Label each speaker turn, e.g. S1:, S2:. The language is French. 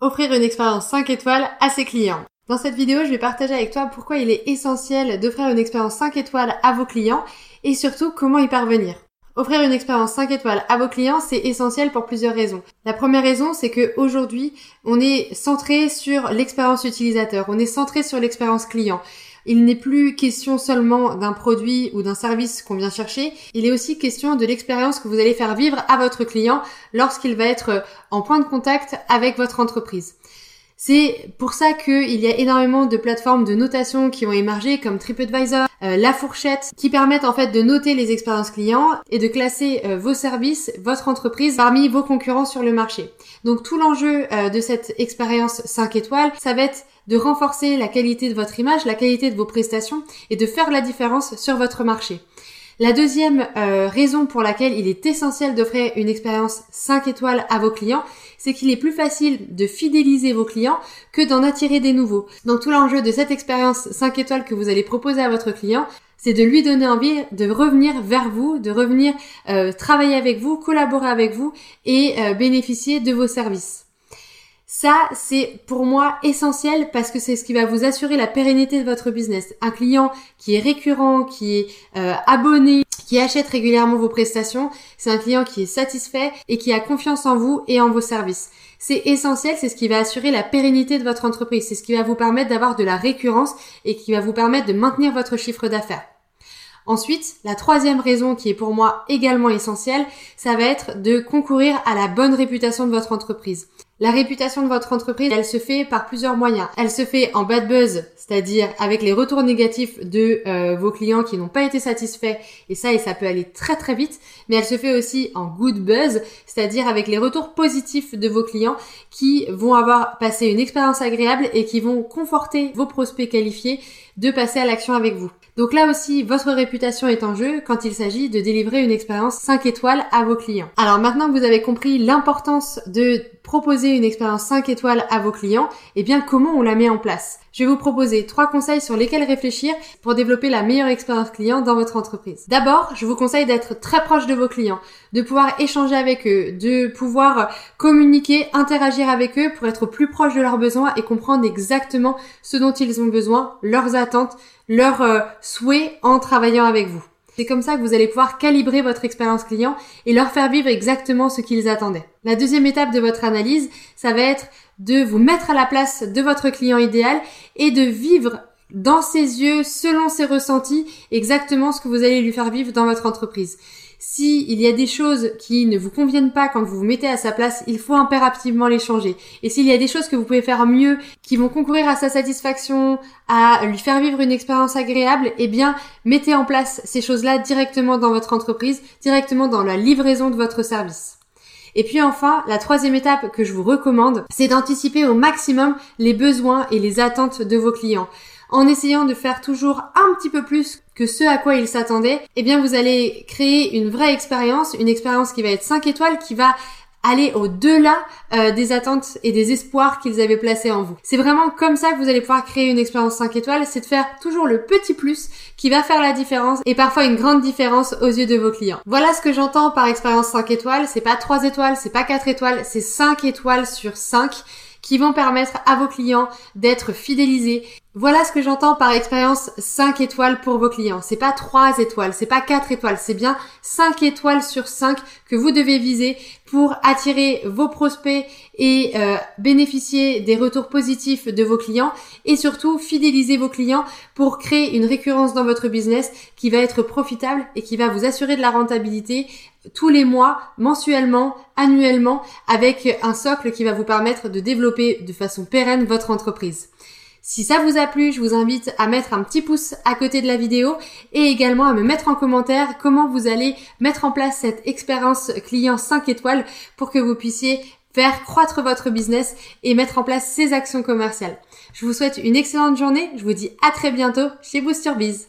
S1: offrir une expérience 5 étoiles à ses clients. Dans cette vidéo, je vais partager avec toi pourquoi il est essentiel d'offrir une expérience 5 étoiles à vos clients et surtout comment y parvenir. Offrir une expérience 5 étoiles à vos clients, c'est essentiel pour plusieurs raisons. La première raison, c'est que aujourd'hui, on est centré sur l'expérience utilisateur, on est centré sur l'expérience client. Il n'est plus question seulement d'un produit ou d'un service qu'on vient chercher, il est aussi question de l'expérience que vous allez faire vivre à votre client lorsqu'il va être en point de contact avec votre entreprise. C'est pour ça qu'il y a énormément de plateformes de notation qui ont émergé comme TripAdvisor, euh, La Fourchette, qui permettent en fait de noter les expériences clients et de classer euh, vos services, votre entreprise parmi vos concurrents sur le marché. Donc tout l'enjeu euh, de cette expérience 5 étoiles, ça va être de renforcer la qualité de votre image, la qualité de vos prestations et de faire la différence sur votre marché. La deuxième euh, raison pour laquelle il est essentiel d'offrir une expérience 5 étoiles à vos clients, c'est qu'il est plus facile de fidéliser vos clients que d'en attirer des nouveaux. Donc tout l'enjeu de cette expérience 5 étoiles que vous allez proposer à votre client, c'est de lui donner envie de revenir vers vous, de revenir euh, travailler avec vous, collaborer avec vous et euh, bénéficier de vos services. Ça, c'est pour moi essentiel parce que c'est ce qui va vous assurer la pérennité de votre business. Un client qui est récurrent, qui est euh, abonné, qui achète régulièrement vos prestations, c'est un client qui est satisfait et qui a confiance en vous et en vos services. C'est essentiel, c'est ce qui va assurer la pérennité de votre entreprise, c'est ce qui va vous permettre d'avoir de la récurrence et qui va vous permettre de maintenir votre chiffre d'affaires. Ensuite, la troisième raison qui est pour moi également essentielle, ça va être de concourir à la bonne réputation de votre entreprise. La réputation de votre entreprise, elle se fait par plusieurs moyens. Elle se fait en bad buzz, c'est-à-dire avec les retours négatifs de euh, vos clients qui n'ont pas été satisfaits, et ça, et ça peut aller très très vite. Mais elle se fait aussi en good buzz, c'est-à-dire avec les retours positifs de vos clients qui vont avoir passé une expérience agréable et qui vont conforter vos prospects qualifiés de passer à l'action avec vous. Donc là aussi, votre réputation est en jeu quand il s'agit de délivrer une expérience 5 étoiles à vos clients. Alors maintenant que vous avez compris l'importance de proposer une expérience 5 étoiles à vos clients, eh bien comment on la met en place? Je vais vous proposer trois conseils sur lesquels réfléchir pour développer la meilleure expérience client dans votre entreprise. D'abord, je vous conseille d'être très proche de vos clients, de pouvoir échanger avec eux, de pouvoir communiquer, interagir avec eux pour être plus proche de leurs besoins et comprendre exactement ce dont ils ont besoin, leurs attentes, leurs euh, souhaits en travaillant avec vous. C'est comme ça que vous allez pouvoir calibrer votre expérience client et leur faire vivre exactement ce qu'ils attendaient. La deuxième étape de votre analyse, ça va être de vous mettre à la place de votre client idéal et de vivre dans ses yeux, selon ses ressentis, exactement ce que vous allez lui faire vivre dans votre entreprise. Si il y a des choses qui ne vous conviennent pas quand vous vous mettez à sa place, il faut impérativement les changer. Et s'il y a des choses que vous pouvez faire mieux, qui vont concourir à sa satisfaction, à lui faire vivre une expérience agréable, eh bien, mettez en place ces choses-là directement dans votre entreprise, directement dans la livraison de votre service. Et puis enfin, la troisième étape que je vous recommande, c'est d'anticiper au maximum les besoins et les attentes de vos clients en essayant de faire toujours un petit peu plus que ce à quoi ils s'attendaient, eh bien vous allez créer une vraie expérience, une expérience qui va être 5 étoiles, qui va aller au-delà euh, des attentes et des espoirs qu'ils avaient placés en vous. C'est vraiment comme ça que vous allez pouvoir créer une expérience 5 étoiles, c'est de faire toujours le petit plus qui va faire la différence et parfois une grande différence aux yeux de vos clients. Voilà ce que j'entends par expérience 5 étoiles, c'est pas 3 étoiles, c'est pas 4 étoiles, c'est 5 étoiles sur 5 qui vont permettre à vos clients d'être fidélisés. Voilà ce que j'entends par expérience 5 étoiles pour vos clients. C'est pas 3 étoiles, c'est pas 4 étoiles, c'est bien 5 étoiles sur 5 que vous devez viser pour attirer vos prospects et euh, bénéficier des retours positifs de vos clients et surtout fidéliser vos clients pour créer une récurrence dans votre business qui va être profitable et qui va vous assurer de la rentabilité tous les mois, mensuellement, annuellement, avec un socle qui va vous permettre de développer de façon pérenne votre entreprise. Si ça vous a plu, je vous invite à mettre un petit pouce à côté de la vidéo et également à me mettre en commentaire comment vous allez mettre en place cette expérience client 5 étoiles pour que vous puissiez faire croître votre business et mettre en place ces actions commerciales. Je vous souhaite une excellente journée. Je vous dis à très bientôt chez Booster Biz.